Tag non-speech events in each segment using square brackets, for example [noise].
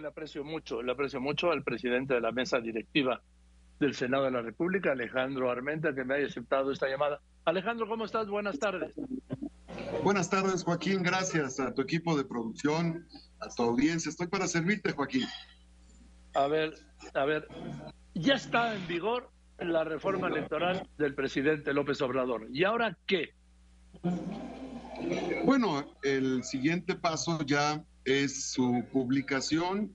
Le aprecio mucho, le aprecio mucho al presidente de la mesa directiva del Senado de la República, Alejandro Armenta, que me haya aceptado esta llamada. Alejandro, ¿cómo estás? Buenas tardes. Buenas tardes, Joaquín. Gracias a tu equipo de producción, a tu audiencia. Estoy para servirte, Joaquín. A ver, a ver, ya está en vigor la reforma electoral del presidente López Obrador. ¿Y ahora qué? Bueno, el siguiente paso ya es su publicación,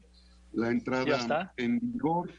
la entrada en vigor.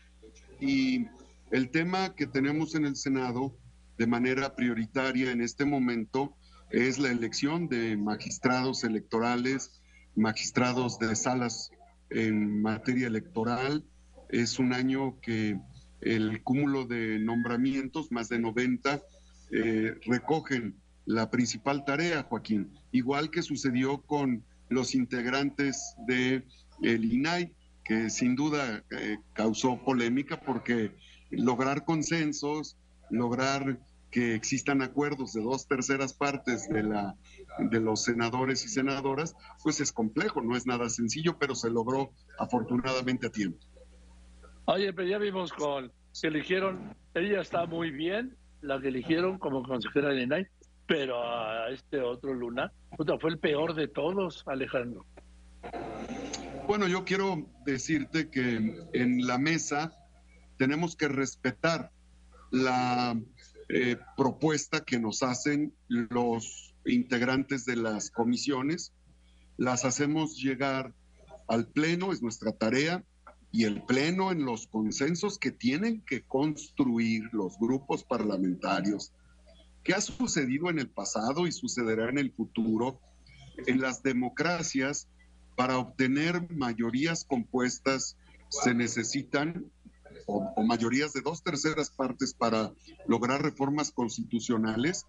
Y el tema que tenemos en el Senado de manera prioritaria en este momento es la elección de magistrados electorales, magistrados de salas en materia electoral. Es un año que el cúmulo de nombramientos, más de 90, eh, recogen la principal tarea, Joaquín, igual que sucedió con los integrantes de el INAI, que sin duda eh, causó polémica porque lograr consensos, lograr que existan acuerdos de dos terceras partes de, la, de los senadores y senadoras, pues es complejo, no es nada sencillo, pero se logró afortunadamente a tiempo. Oye, pero ya vimos con que eligieron, ella está muy bien, la que eligieron como consejera de INAI, pero a este otro Luna, fue el peor de todos, Alejandro. Bueno, yo quiero decirte que en la mesa tenemos que respetar la eh, propuesta que nos hacen los integrantes de las comisiones. Las hacemos llegar al Pleno, es nuestra tarea, y el Pleno en los consensos que tienen que construir los grupos parlamentarios ¿Qué ha sucedido en el pasado y sucederá en el futuro en las democracias para obtener mayorías compuestas se necesitan o, mayorías de dos terceras partes para lograr reformas constitucionales,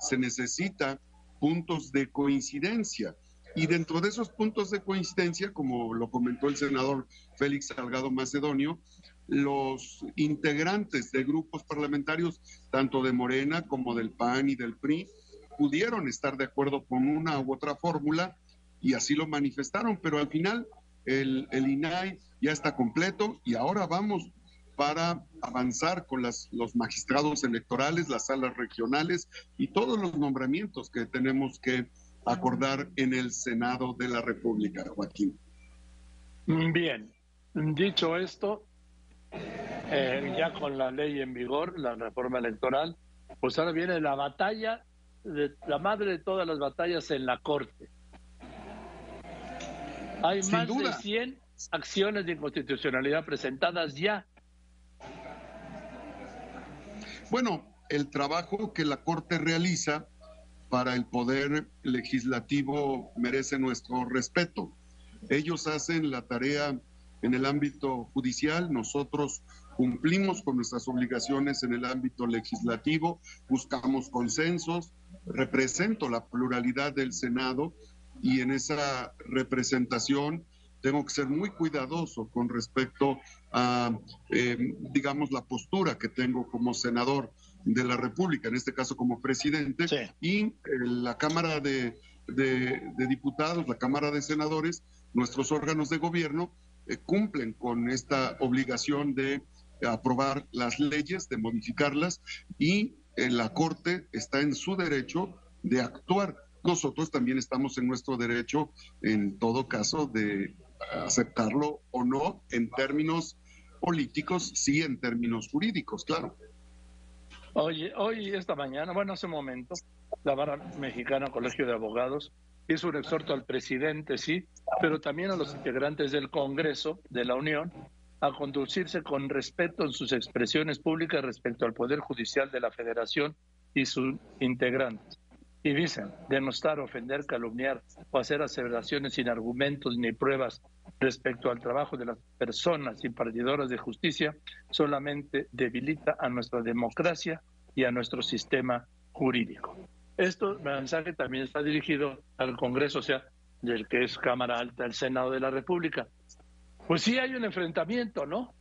se necesita puntos de coincidencia. Y dentro de esos puntos de coincidencia, como lo comentó el senador Félix Salgado Macedonio, los integrantes de grupos parlamentarios, tanto de Morena como del PAN y del PRI, pudieron estar de acuerdo con una u otra fórmula y así lo manifestaron, pero al final el, el INAI ya está completo y ahora vamos para avanzar con los magistrados electorales, las salas regionales y todos los nombramientos que tenemos que acordar en el Senado de la República, Joaquín. Bien, dicho esto, eh, ya con la ley en vigor, la reforma electoral, pues ahora viene la batalla, de, la madre de todas las batallas en la Corte. Hay más de 100 acciones de inconstitucionalidad presentadas ya. Bueno, el trabajo que la Corte realiza para el poder legislativo merece nuestro respeto. Ellos hacen la tarea en el ámbito judicial, nosotros cumplimos con nuestras obligaciones en el ámbito legislativo, buscamos consensos, represento la pluralidad del Senado y en esa representación tengo que ser muy cuidadoso con respecto a, eh, digamos, la postura que tengo como senador de la República, en este caso como presidente, y eh, la Cámara de, de Diputados, la Cámara de Senadores, nuestros órganos de gobierno, eh, cumplen con esta obligación de aprobar las leyes, de modificarlas y eh, la Corte está en su derecho de actuar. Nosotros también estamos en nuestro derecho, en todo caso, de aceptarlo o no en términos políticos, sí en términos jurídicos, claro. Oye, hoy, esta mañana, bueno, hace un momento, la Barra Mexicana Colegio de Abogados hizo un exhorto al presidente, sí, pero también a los integrantes del Congreso de la Unión a conducirse con respeto en sus expresiones públicas respecto al Poder Judicial de la Federación y sus integrantes. Y dicen, denostar, ofender, calumniar o hacer aseveraciones sin argumentos ni pruebas respecto al trabajo de las personas impartidoras de justicia solamente debilita a nuestra democracia y a nuestro sistema jurídico. Esto mensaje también está dirigido al Congreso, o sea, del que es Cámara Alta del Senado de la República. Pues sí hay un enfrentamiento, ¿no?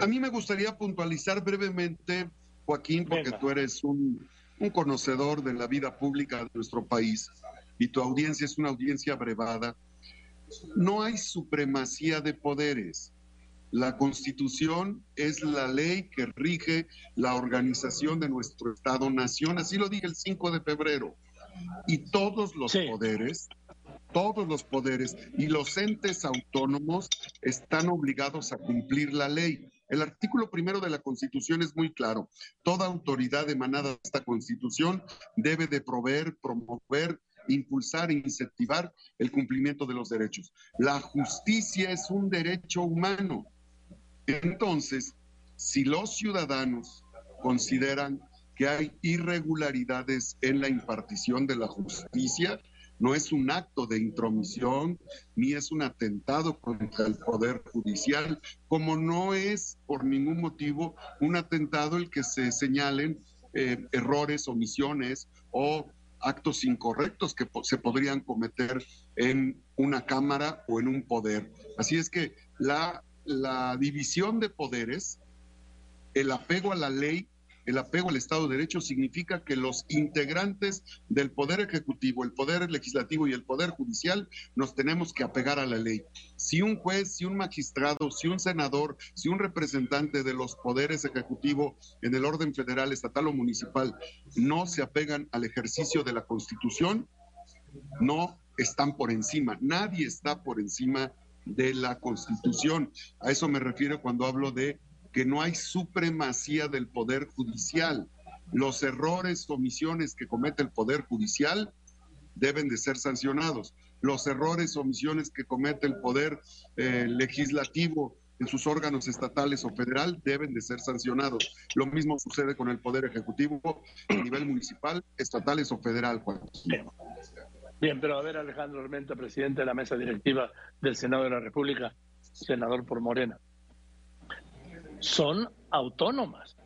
A mí me gustaría puntualizar brevemente, Joaquín, porque tú eres un, un conocedor de la vida pública de nuestro país y tu audiencia es una audiencia brevada. no hay supremacía de poderes. La constitución es la ley que rige la organización de nuestro Estado-nación, así lo dije el 5 de febrero. Y todos los poderes, todos los poderes y los entes autónomos están obligados a cumplir la ley. El artículo primero de la Constitución es muy claro. Toda autoridad emanada de esta Constitución debe de proveer, promover, impulsar e incentivar el cumplimiento de los derechos. La justicia es un derecho humano. Entonces, si los ciudadanos consideran que hay irregularidades en la impartición de la justicia, no es un acto de intromisión ni es un atentado contra el Poder Judicial, como no es por ningún motivo un atentado el que se señalen eh, errores, omisiones o actos incorrectos que se podrían cometer en una Cámara o en un poder. Así es que la, la división de poderes, el apego a la ley el apego al Estado de Derecho significa que los integrantes del Poder Ejecutivo, el Poder Legislativo y el Poder Judicial nos tenemos que apegar a la ley. Si un juez, si un magistrado, si un senador, si un representante de los poderes ejecutivo en el orden federal, estatal o municipal no se apegan al ejercicio de la Constitución, no están por encima. Nadie está por encima de la Constitución. A eso me refiero cuando hablo de que no hay supremacía del Poder Judicial. Los errores, omisiones que comete el Poder Judicial deben de ser sancionados. Los errores, omisiones que comete el Poder eh, Legislativo en sus órganos estatales o federal deben de ser sancionados. Lo mismo sucede con el Poder Ejecutivo a nivel municipal, estatales o federal, Juan. Bien. pero a ver, Alejandro Armenta, presidente de la mesa directiva del Senado de la República, senador por Morena son autónomas.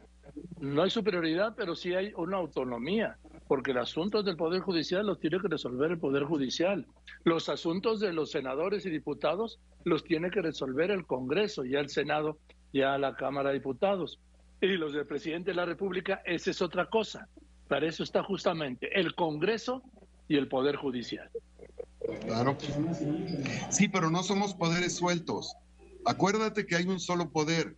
No hay superioridad, pero sí hay una autonomía, porque los asuntos del Poder Judicial los tiene que resolver el Poder Judicial. Los asuntos de los senadores y diputados los tiene que resolver el Congreso, ya el Senado, ya la Cámara de Diputados. Y los del presidente de la República, esa es otra cosa. Para eso está justamente el Congreso y el Poder Judicial. Claro. Sí, pero no somos poderes sueltos. Acuérdate que hay un solo poder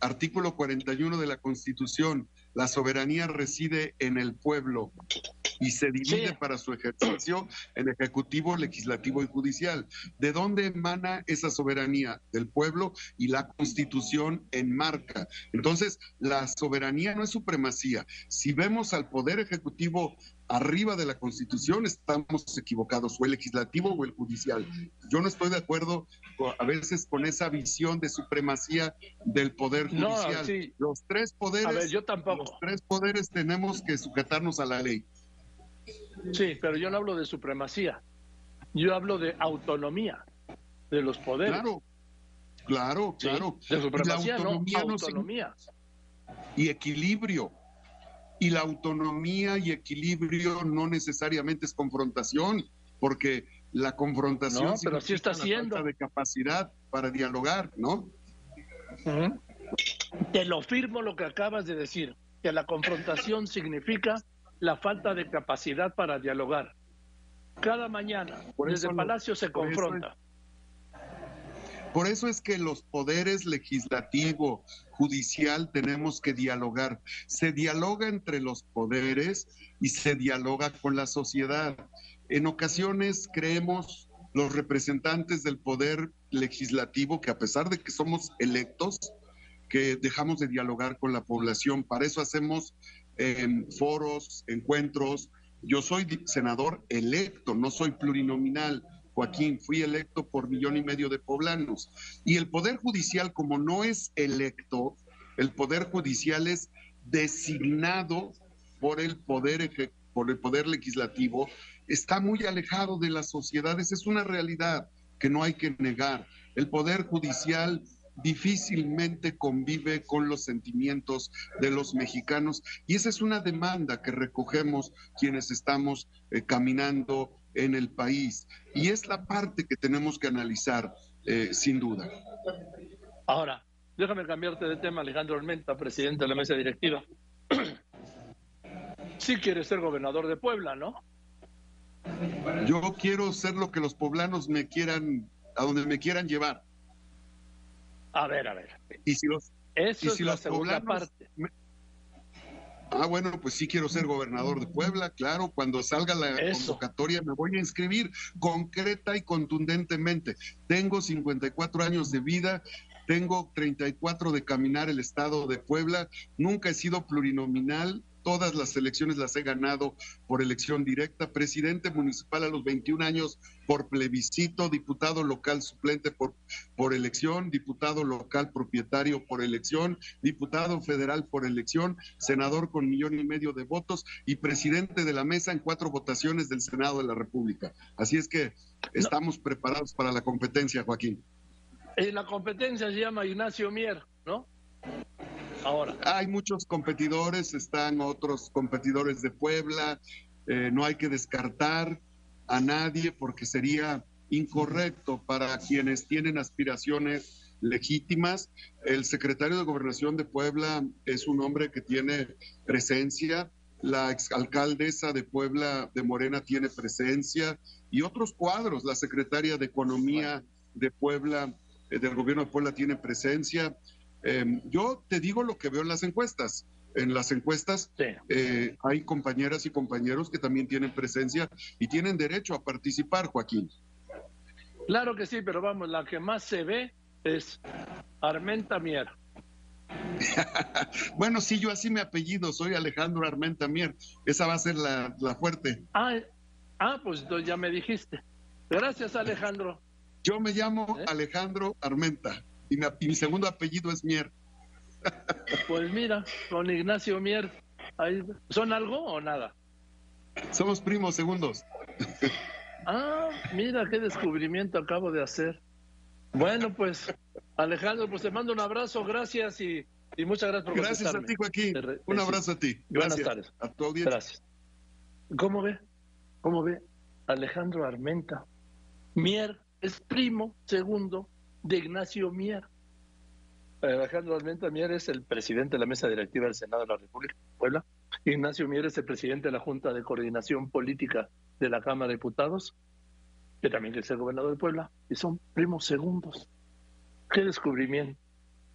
Artículo 41 de la Constitución. La soberanía reside en el pueblo y se divide para su ejercicio en ejecutivo, legislativo y judicial. ¿De dónde emana esa soberanía? Del pueblo y la constitución enmarca. Entonces, la soberanía no es supremacía. Si vemos al poder ejecutivo arriba de la Constitución, estamos equivocados, o el legislativo o el judicial. Yo no estoy de acuerdo a veces con esa visión de supremacía del poder judicial. Los tres poderes, yo tampoco. los tres poderes tenemos que sujetarnos a la ley. Sí, pero yo no hablo de supremacía. Yo hablo de autonomía de los poderes. Claro, claro, claro. De supremacía, no, autonomía. y equilibrio. Y la autonomía y equilibrio no necesariamente es confrontación, porque la confrontación no, pero sí está siendo. falta de capacidad para dialogar, ¿no? Te lo firmo lo que acabas de decir, que la confrontación significa la falta de capacidad para dialogar. Cada mañana, desde el Palacio se confronta. Por eso es que los poderes legislativo, judicial, tenemos que dialogar. Se dialoga entre los poderes y se dialoga con la sociedad. En ocasiones creemos los representantes del poder legislativo que a pesar de que somos electos, que dejamos de dialogar con la población. Para eso hacemos foros, encuentros. Yo soy senador electo, no soy plurinominal. Joaquín, fui electo por millón y medio de poblanos. Y el Poder Judicial, como no es electo, el Poder Judicial es designado por el Poder, por el poder Legislativo, está muy alejado de las sociedades. Es una realidad que no hay que negar. El Poder Judicial difícilmente convive con los sentimientos de los mexicanos y esa es una demanda que recogemos quienes estamos eh, caminando en el país y es la parte que tenemos que analizar eh, sin duda. Ahora, déjame cambiarte de tema, Alejandro Almenta, presidente de la mesa directiva. [clears throat] sí quiere ser gobernador de Puebla, ¿no? Yo quiero ser lo que los poblanos me quieran, a donde me quieran llevar. A ver, a ver. Y si los, Eso y es si la los segunda poblanos parte. me- Ah, bueno, pues sí quiero ser gobernador de Puebla, claro, cuando salga la Eso. convocatoria me voy a inscribir concreta y contundentemente. Tengo 54 años de vida, tengo 34 de caminar el estado de Puebla, nunca he sido plurinominal, todas las elecciones las he ganado por elección directa, presidente municipal a los 21 años por plebiscito, diputado local suplente por, por elección, diputado local propietario por elección, diputado federal por elección, senador con millón y medio de votos y presidente de la mesa en cuatro votaciones del Senado de la República. Así es que estamos preparados para la competencia, Joaquín. Y la competencia se llama Ignacio Mier, ¿no? Ahora, Hay muchos competidores, están otros competidores de Puebla, eh, no hay que descartar a nadie porque sería incorrecto para quienes tienen aspiraciones legítimas. El secretario de Gobernación de Puebla es un hombre que tiene presencia, la exalcaldesa de Puebla de Morena tiene presencia y otros cuadros, la secretaria de Economía de Puebla, eh, del gobierno de Puebla tiene presencia. Eh, yo te digo lo que veo en las encuestas. En las encuestas sí. eh, hay compañeras y compañeros que también tienen presencia y tienen derecho a participar, Joaquín. Claro que sí, pero vamos, la que más se ve es Armenta Mier. [laughs] Bueno, sí, yo así me apellido, soy Alejandro Armenta Mier. Esa va a ser la, la fuerte. Ah, ah, pues ya me dijiste. Gracias, Alejandro. Yo me llamo ¿Eh? Alejandro Armenta y mi, y mi segundo apellido es Mier. Pues mira, con Ignacio Mier, ahí- ¿son algo o nada? Somos primos segundos. Ah, mira qué descubrimiento acabo de hacer. Bueno, pues, Alejandro, pues te mando un abrazo, gracias y, y muchas gracias por Gracias a ti, Joaquín. Un abrazo a ti. Buenas Gracias tardes. a tu audiencia. Gracias. ¿Cómo ve? ¿Cómo ve? Alejandro Armenta. Mier es primo segundo de Ignacio Mier. Alejandro Armenta Mier es el presidente de la mesa directiva del Senado de la República de Puebla. Ignacio Mier es el presidente de la Junta de Coordinación Política de la Cámara de Diputados, que también es el gobernador de Puebla, y son primos segundos. Qué descubrimiento,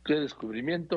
qué descubrimiento.